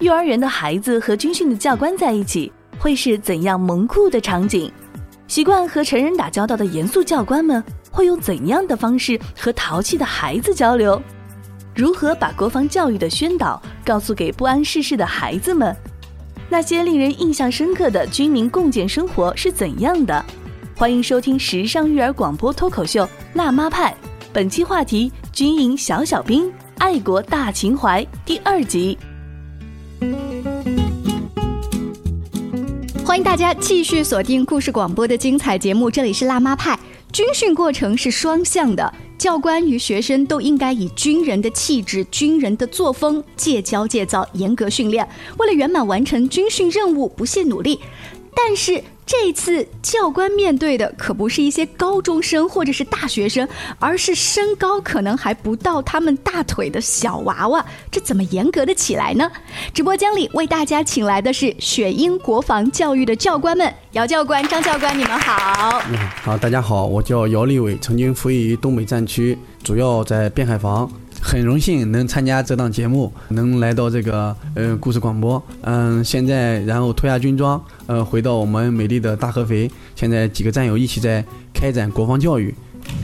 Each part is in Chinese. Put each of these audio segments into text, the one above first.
幼儿园的孩子和军训的教官在一起，会是怎样萌酷的场景？习惯和成人打交道的严肃教官们，会用怎样的方式和淘气的孩子交流？如何把国防教育的宣导告诉给不谙世事的孩子们？那些令人印象深刻的军民共建生活是怎样的？欢迎收听时尚育儿广播脱口秀《辣妈派》，本期话题：军营小小兵，爱国大情怀，第二集。欢迎大家继续锁定故事广播的精彩节目，这里是辣妈派。军训过程是双向的，教官与学生都应该以军人的气质、军人的作风，戒骄戒躁，严格训练，为了圆满完成军训任务，不懈努力。但是。这次教官面对的可不是一些高中生或者是大学生，而是身高可能还不到他们大腿的小娃娃，这怎么严格的起来呢？直播间里为大家请来的是雪鹰国防教育的教官们，姚教官、张教官，你们好。嗯好，大家好，我叫姚立伟，曾经服役于东北战区，主要在边海防。很荣幸能参加这档节目，能来到这个呃故事广播。嗯，现在然后脱下军装，呃，回到我们美丽的大合肥。现在几个战友一起在开展国防教育。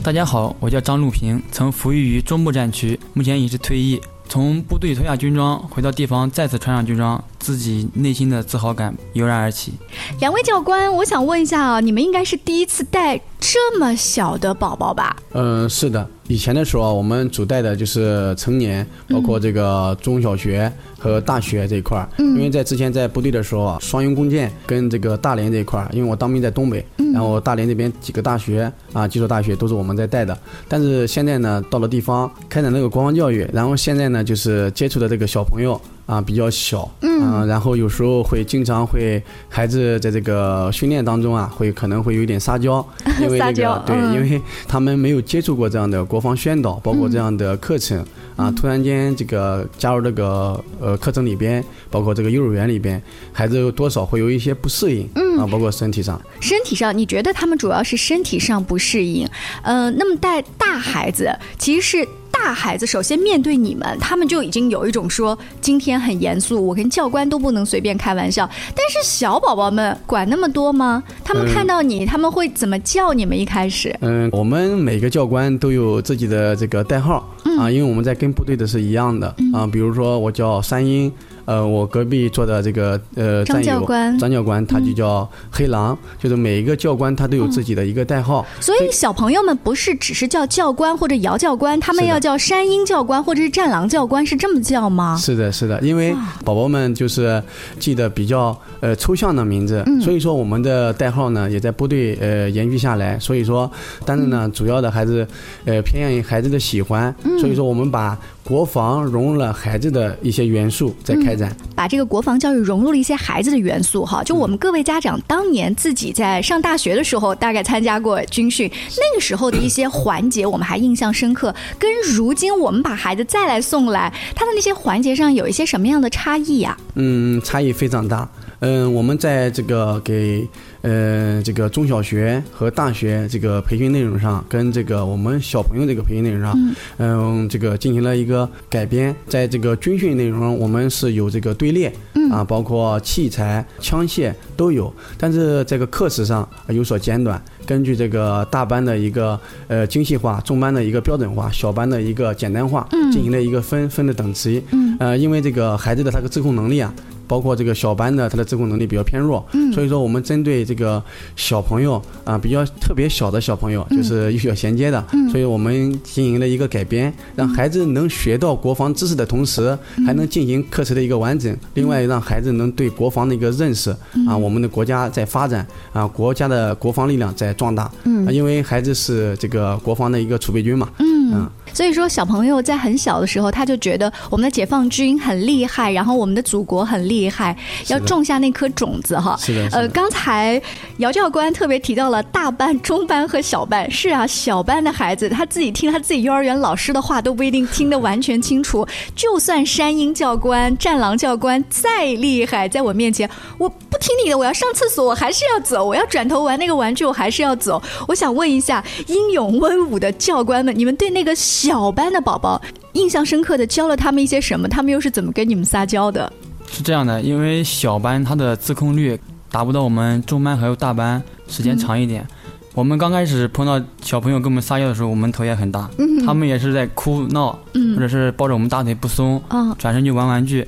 大家好，我叫张路平，曾服役于中部战区，目前已是退役。从部队脱下军装，回到地方再次穿上军装，自己内心的自豪感油然而起。两位教官，我想问一下啊，你们应该是第一次带这么小的宝宝吧？嗯，是的。以前的时候啊，我们主带的就是成年，包括这个中小学和大学这一块儿。因为在之前在部队的时候啊，双营弓箭跟这个大连这一块儿，因为我当兵在东北，然后大连这边几个大学啊，几所大学都是我们在带的。但是现在呢，到了地方开展那个国防教育，然后现在呢，就是接触的这个小朋友。啊，比较小，嗯，然后有时候会经常会孩子在这个训练当中啊，会可能会有点撒娇，因为这个对，因为他们没有接触过这样的国防宣导，包括这样的课程啊，突然间这个加入这个呃课程里边，包括这个幼儿园里边，孩子多少会有一些不适应，嗯，啊，包括身体上，身体上，你觉得他们主要是身体上不适应，呃，那么带大孩子其实是。大孩子首先面对你们，他们就已经有一种说今天很严肃，我跟教官都不能随便开玩笑。但是小宝宝们管那么多吗？他们看到你，他们会怎么叫你们？一开始，嗯，我们每个教官都有自己的这个代号啊，因为我们在跟部队的是一样的啊。比如说我叫三英。呃，我隔壁坐的这个呃张教官，张教官他就叫黑狼，就是每一个教官他都有自己的一个代号。所以小朋友们不是只是叫教官或者姚教官，他们要叫山鹰教官或者是战狼教官，是这么叫吗？是的，是的，因为宝宝们就是记得比较呃抽象的名字，所以说我们的代号呢也在部队呃延续下来。所以说，但是呢，主要的还是呃偏向于孩子的喜欢，所以说我们把。国防融入了孩子的一些元素，在开展，把这个国防教育融入了一些孩子的元素哈。就我们各位家长当年自己在上大学的时候，大概参加过军训，那个时候的一些环节，我们还印象深刻。跟如今我们把孩子再来送来，他的那些环节上有一些什么样的差异呀？嗯，差异非常大。嗯，我们在这个给呃这个中小学和大学这个培训内容上，跟这个我们小朋友这个培训内容上，嗯，这个进行了一个改编。在这个军训内容中，我们是有这个队列，啊，包括器材、枪械都有，但是这个课时上有所减短。根据这个大班的一个呃精细化，中班的一个标准化，小班的一个简单化，进行了一个分分的等级。呃，因为这个孩子的他的自控能力啊。包括这个小班的，他的自控能力比较偏弱，所以说我们针对这个小朋友啊，比较特别小的小朋友，就是有需要衔接的，所以我们进行了一个改编，让孩子能学到国防知识的同时，还能进行课程的一个完整。另外，让孩子能对国防的一个认识啊，我们的国家在发展啊，国家的国防力量在壮大。嗯，因为孩子是这个国防的一个储备军嘛。嗯。所以说，小朋友在很小的时候，他就觉得我们的解放军很厉害，然后我们的祖国很厉害，要种下那颗种子哈。是的。呃，刚才姚教官特别提到了大班、中班和小班。是啊，小班的孩子他自己听他自己幼儿园老师的话都不一定听得完全清楚。就算山鹰教官、战狼教官再厉害，在我面前，我不听你的，我要上厕所，我还是要走，我要转头玩那个玩具，我还是要走。我想问一下，英勇威武的教官们，你们对那个。小班的宝宝印象深刻的教了他们一些什么？他们又是怎么跟你们撒娇的？是这样的，因为小班他的自控率达不到我们中班还有大班时间长一点。我们刚开始碰到小朋友跟我们撒娇的时候，我们头也很大，他们也是在哭闹，或者是抱着我们大腿不松，转身就玩玩具。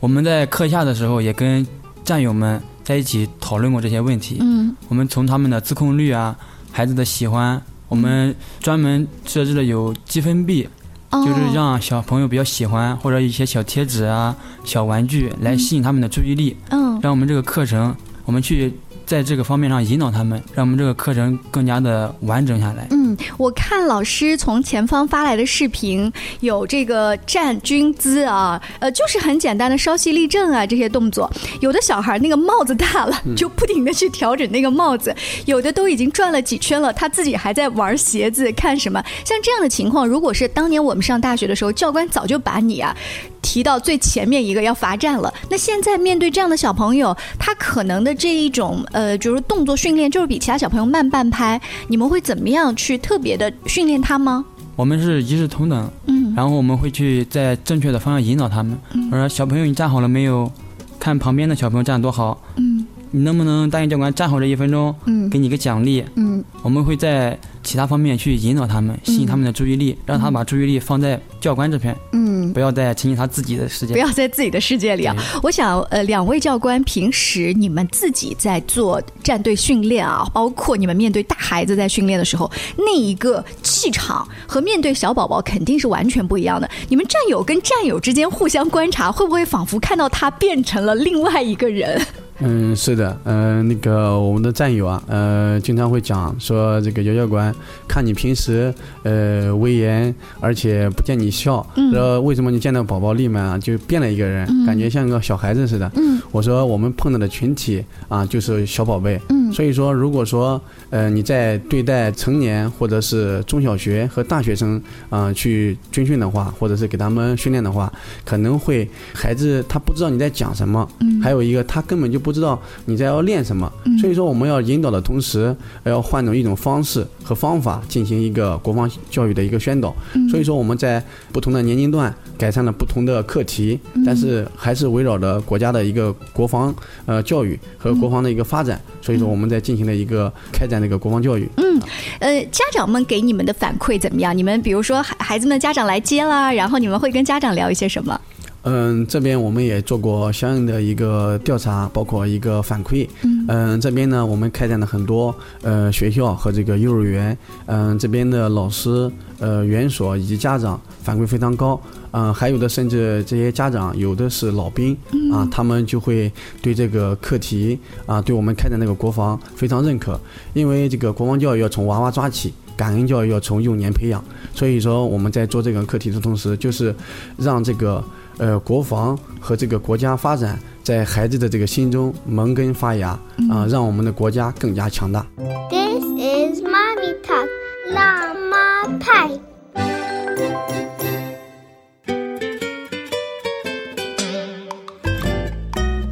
我们在课下的时候也跟战友们在一起讨论过这些问题。我们从他们的自控率啊，孩子的喜欢，我们专门设置了有积分币。就是让小朋友比较喜欢，或者一些小贴纸啊、小玩具来吸引他们的注意力，嗯，让我们这个课程，我们去。在这个方面上引导他们，让我们这个课程更加的完整下来。嗯，我看老师从前方发来的视频，有这个站军姿啊，呃，就是很简单的稍息立正啊这些动作。有的小孩那个帽子大了，就不停的去调整那个帽子；有的都已经转了几圈了，他自己还在玩鞋子看什么。像这样的情况，如果是当年我们上大学的时候，教官早就把你啊。提到最前面一个要罚站了，那现在面对这样的小朋友，他可能的这一种呃，就是动作训练就是比其他小朋友慢半拍，你们会怎么样去特别的训练他吗？我们是一视同等，嗯，然后我们会去在正确的方向引导他们。我说小朋友你站好了没有？看旁边的小朋友站多好，嗯，你能不能答应教官站好这一分钟？嗯，给你个奖励，嗯，我们会在。其他方面去引导他们，吸引他们的注意力，让他把注意力放在教官这边，嗯，不要再沉浸他自己的世界，不要在自己的世界里啊！我想，呃，两位教官平时你们自己在做战队训练啊，包括你们面对大孩子在训练的时候，那一个气场和面对小宝宝肯定是完全不一样的。你们战友跟战友之间互相观察，会不会仿佛看到他变成了另外一个人？嗯，是的，嗯，那个我们的战友啊，呃，经常会讲说，这个姚教官看你平时呃威严，而且不见你笑，说为什么你见到宝宝立马啊就变了一个人，感觉像个小孩子似的。嗯，我说我们碰到的群体啊就是小宝贝，嗯，所以说如果说呃你在对待成年或者是中小学和大学生啊去军训的话，或者是给他们训练的话，可能会孩子他不知道你在讲什么，嗯，还有一个他根本就。不知道你在要练什么，所以说我们要引导的同时，要换种一种方式和方法进行一个国防教育的一个宣导。所以说我们在不同的年龄段改善了不同的课题，但是还是围绕着国家的一个国防呃教育和国防的一个发展。所以说我们在进行了一个开展这个国防教育。嗯，呃，家长们给你们的反馈怎么样？你们比如说孩孩子们家长来接啦，然后你们会跟家长聊一些什么？嗯，这边我们也做过相应的一个调查，包括一个反馈。嗯，这边呢，我们开展了很多呃学校和这个幼儿园，嗯，这边的老师、呃园所以及家长反馈非常高。嗯，还有的甚至这些家长有的是老兵啊，他们就会对这个课题啊，对我们开展那个国防非常认可，因为这个国防教育要从娃娃抓起。感恩教育要从幼年培养，所以说我们在做这个课题的同时，就是让这个呃国防和这个国家发展在孩子的这个心中萌根发芽啊，让我们的国家更加强大。This is mommy talk，辣妈派。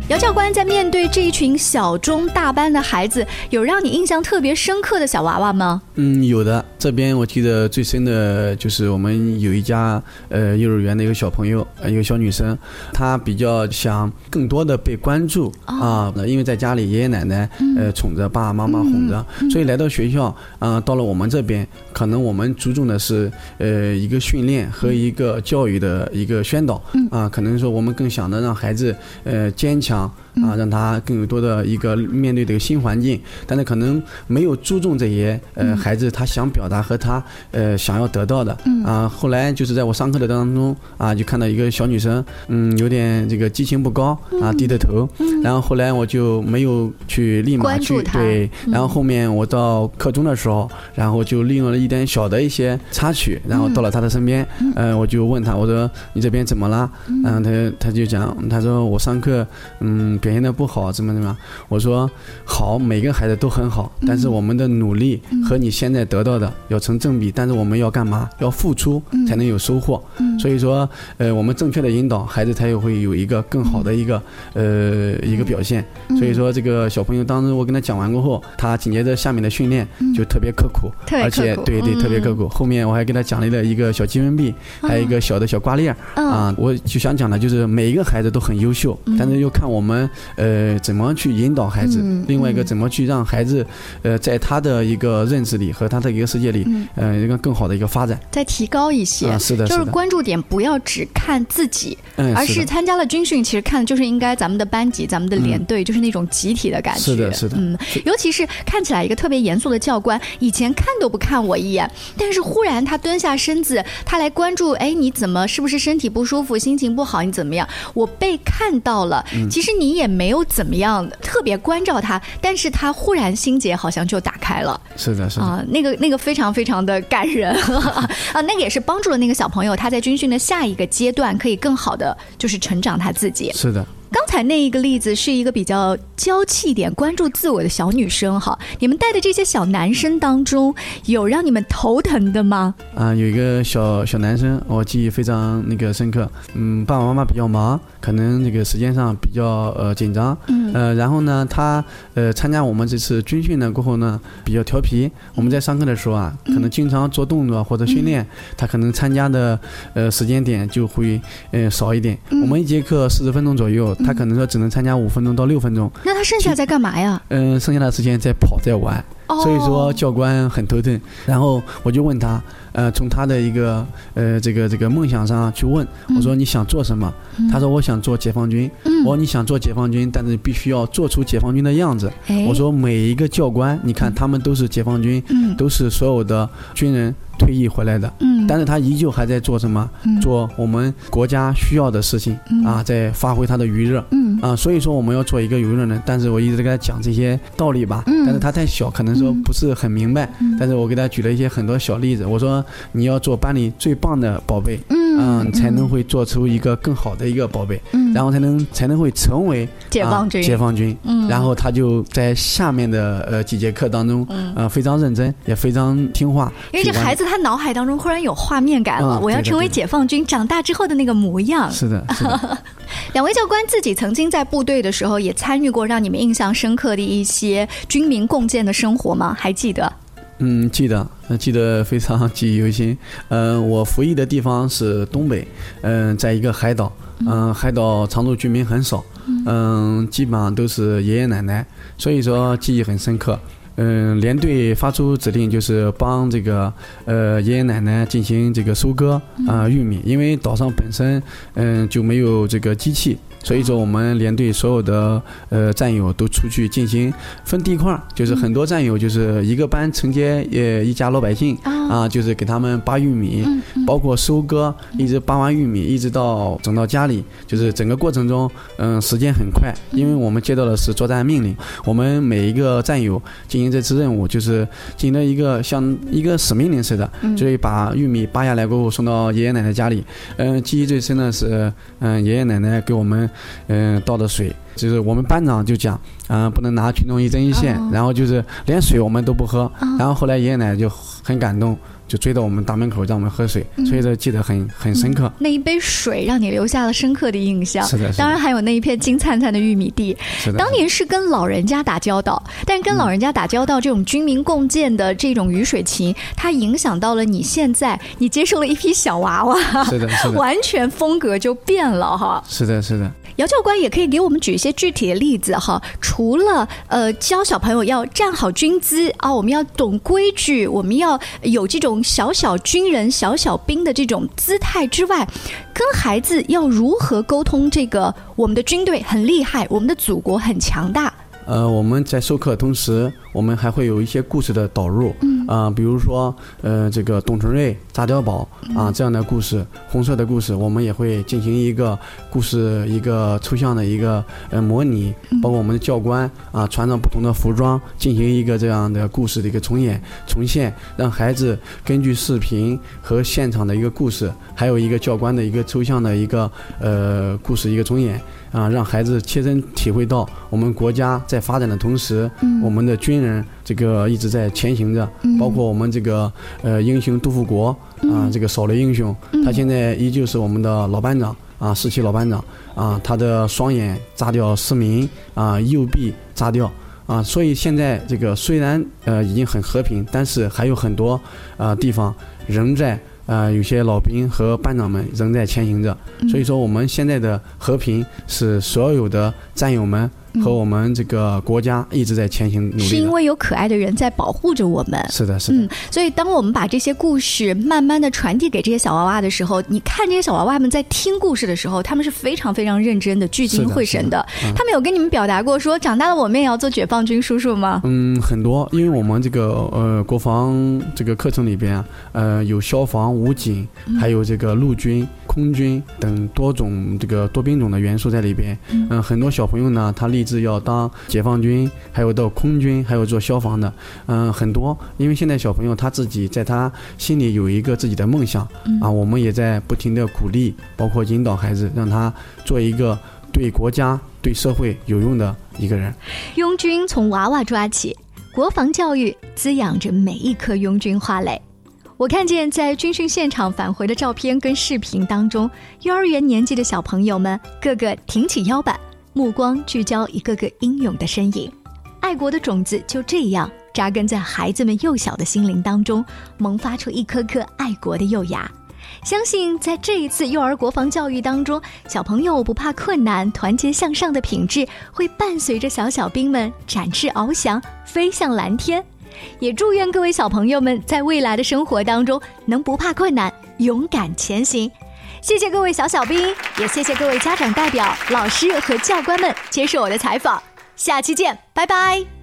姚教官在面对这一群小中大班的孩子，有让你印象特别深刻的小娃娃吗？嗯，有的。这边我记得最深的就是我们有一家呃幼儿园的一个小朋友，一个小女生，她比较想更多的被关注啊，因为在家里爷爷奶奶呃宠着，爸爸妈妈哄着，所以来到学校啊，到了我们这边，可能我们注重的是呃一个训练和一个教育的一个宣导啊，可能说我们更想的让孩子呃坚强。啊，让他更有多的一个面对这个新环境，但是可能没有注重这些呃孩子他想表达和他呃想要得到的。啊。后来就是在我上课的当中啊，就看到一个小女生，嗯，有点这个激情不高啊，低着头。然后后来我就没有去立马去对，然后后面我到课中的时候，然后就利用了一点小的一些插曲，然后到了他的身边，呃，我就问他，我说你这边怎么了？嗯，他他就讲，他说我上课。嗯，表现的不好，怎么怎么样？我说好，每个孩子都很好，但是我们的努力和你现在得到的要成正比，但是我们要干嘛？要付出才能有收获。所以说，呃，我们正确的引导孩子，他也会有一个更好的一个呃一个表现。所以说，这个小朋友当时我跟他讲完过后，他紧接着下面的训练就特别刻苦，而且对对特别刻苦。后面我还给他奖励了一个小积分币，还有一个小的小挂链啊。我就想讲的就是每一个孩子都很优秀，但是又看我们呃怎么去引导孩子，另外一个怎么去让孩子呃在他的一个认知里和他的一个世界里，呃一个更好的一个发展，再提高一些。是的，就是关注点不要只看自己，而是参加了军训，其实看的就是应该咱们的班级、咱们的连队，就是那种集体的感觉。是的，是的。嗯，尤其是看起来一个特别严肃的教官，以前看都不看我一眼，但是忽然他蹲下身子，他来关注，哎，你怎么是不是身体不舒服、心情不好？你怎么样？我被看到了。其实你也没有怎么样特别关照他，但是他忽然心结好像就打开了。是的，是的。啊，那个那个非常非常的感人 啊，那个也是帮助了那个小朋友，他在军训的下一个阶段可以更好的就是成长他自己。是的。刚才那一个例子是一个比较娇气点、关注自我的小女生哈。你们带的这些小男生当中，有让你们头疼的吗？啊，有一个小小男生，我记忆非常那个深刻。嗯，爸爸妈妈比较忙，可能那个时间上比较呃紧张。嗯。呃，然后呢，他呃参加我们这次军训呢过后呢，比较调皮。我们在上课的时候啊，可能经常做动作或者训练，他可能参加的呃时间点就会呃少一点。我们一节课四十分钟左右。他可能说只能参加五分钟到六分钟，那他剩下在干嘛呀？嗯，剩下的时间在跑在玩，所以说教官很头疼。然后我就问他，呃，从他的一个呃这个这个梦想上去问，我说你想做什么？他说我想做解放军。我说你想做解放军，但是必须要做出解放军的样子。我说每一个教官，你看他们都是解放军，都是所有的军人。退役回来的，嗯，但是他依旧还在做什么？做我们国家需要的事情啊，在发挥他的余热，嗯。啊，所以说我们要做一个有用的人。但是我一直在跟他讲这些道理吧，但是他太小，可能说不是很明白。但是我给他举了一些很多小例子，我说你要做班里最棒的宝贝，嗯，才能会做出一个更好的一个宝贝，嗯，然后才能才能会成为解放军，解放军，嗯，然后他就在下面的呃几节课当中，嗯，非常认真，也非常听话，因为这孩子。他脑海当中忽然有画面感了，我要成为解放军长大之后的那个模样。是的，两位教官自己曾经在部队的时候也参与过让你们印象深刻的一些军民共建的生活吗？还记得？嗯，记得，记得非常记忆犹新。嗯，我服役的地方是东北，嗯，在一个海岛，嗯，海岛常住居民很少，嗯，基本上都是爷爷奶奶，所以说记忆很深刻。嗯，连队发出指令，就是帮这个呃爷爷奶奶进行这个收割啊玉米，因为岛上本身嗯就没有这个机器。所以说，我们连队所有的呃战友都出去进行分地块儿，就是很多战友就是一个班承接呃一家老百姓啊，就是给他们扒玉米，包括收割，一直扒完玉米，一直到整到家里，就是整个过程中，嗯，时间很快，因为我们接到的是作战命令，我们每一个战友进行这次任务，就是进行了一个像一个使命令似的，所以把玉米扒下来过后送到爷爷奶奶家里。嗯，记忆最深的是，嗯，爷爷奶奶给我们。嗯，倒的水就是我们班长就讲，嗯，不能拿群众一针一线，然后就是连水我们都不喝，然后后来爷爷奶奶就很感动。就追到我们大门口让我们喝水，所以说记得很很深刻。那一杯水让你留下了深刻的印象。是的，当然还有那一片金灿灿的玉米地。是的。当年是跟老人家打交道，但跟老人家打交道这种军民共建的这种鱼水情，它影响到了你现在，你接受了一批小娃娃。是的，是的。完全风格就变了哈。是的，是的。姚教官也可以给我们举一些具体的例子哈。除了呃教小朋友要站好军姿啊，我们要懂规矩，我们要有这种小小军人、小小兵的这种姿态之外，跟孩子要如何沟通？这个我们的军队很厉害，我们的祖国很强大。呃，我们在授课同时，我们还会有一些故事的导入，啊，比如说，呃，这个董存瑞炸碉堡啊这样的故事，红色的故事，我们也会进行一个故事一个抽象的一个呃模拟，包括我们的教官啊穿着不同的服装进行一个这样的故事的一个重演重现，让孩子根据视频和现场的一个故事，还有一个教官的一个抽象的一个呃故事一个重演。啊，让孩子切身体会到我们国家在发展的同时，我们的军人这个一直在前行着，包括我们这个呃英雄杜富国啊，这个扫雷英雄，他现在依旧是我们的老班长啊，十七老班长啊，他的双眼炸掉失明啊，右臂炸掉。啊，所以现在这个虽然呃已经很和平，但是还有很多啊地方仍在啊有些老兵和班长们仍在前行着。所以说我们现在的和平是所有的战友们。和我们这个国家一直在前行努力，是因为有可爱的人在保护着我们。是的，是的。嗯，所以当我们把这些故事慢慢的传递给这些小娃娃的时候，你看这些小娃娃们在听故事的时候，他们是非常非常认真的、聚精会神的。他们有跟你们表达过说，长大了我们也要做解放军叔叔吗？嗯，很多，因为我们这个呃国防这个课程里边，呃有消防、武警，还有这个陆军。空军等多种这个多兵种的元素在里边，嗯，很多小朋友呢，他立志要当解放军，还有到空军，还有做消防的，嗯，很多。因为现在小朋友他自己在他心里有一个自己的梦想，啊，我们也在不停的鼓励，包括引导孩子，让他做一个对国家、对社会有用的一个人。拥军从娃娃抓起，国防教育滋养着每一颗拥军花蕾。我看见在军训现场返回的照片跟视频当中，幼儿园年纪的小朋友们个个挺起腰板，目光聚焦一个个英勇的身影，爱国的种子就这样扎根在孩子们幼小的心灵当中，萌发出一颗颗爱国的幼芽。相信在这一次幼儿国防教育当中，小朋友不怕困难、团结向上的品质会伴随着小小兵们展翅翱翔，飞向蓝天。也祝愿各位小朋友们在未来的生活当中能不怕困难，勇敢前行。谢谢各位小小兵，也谢谢各位家长代表、老师和教官们接受我的采访。下期见，拜拜。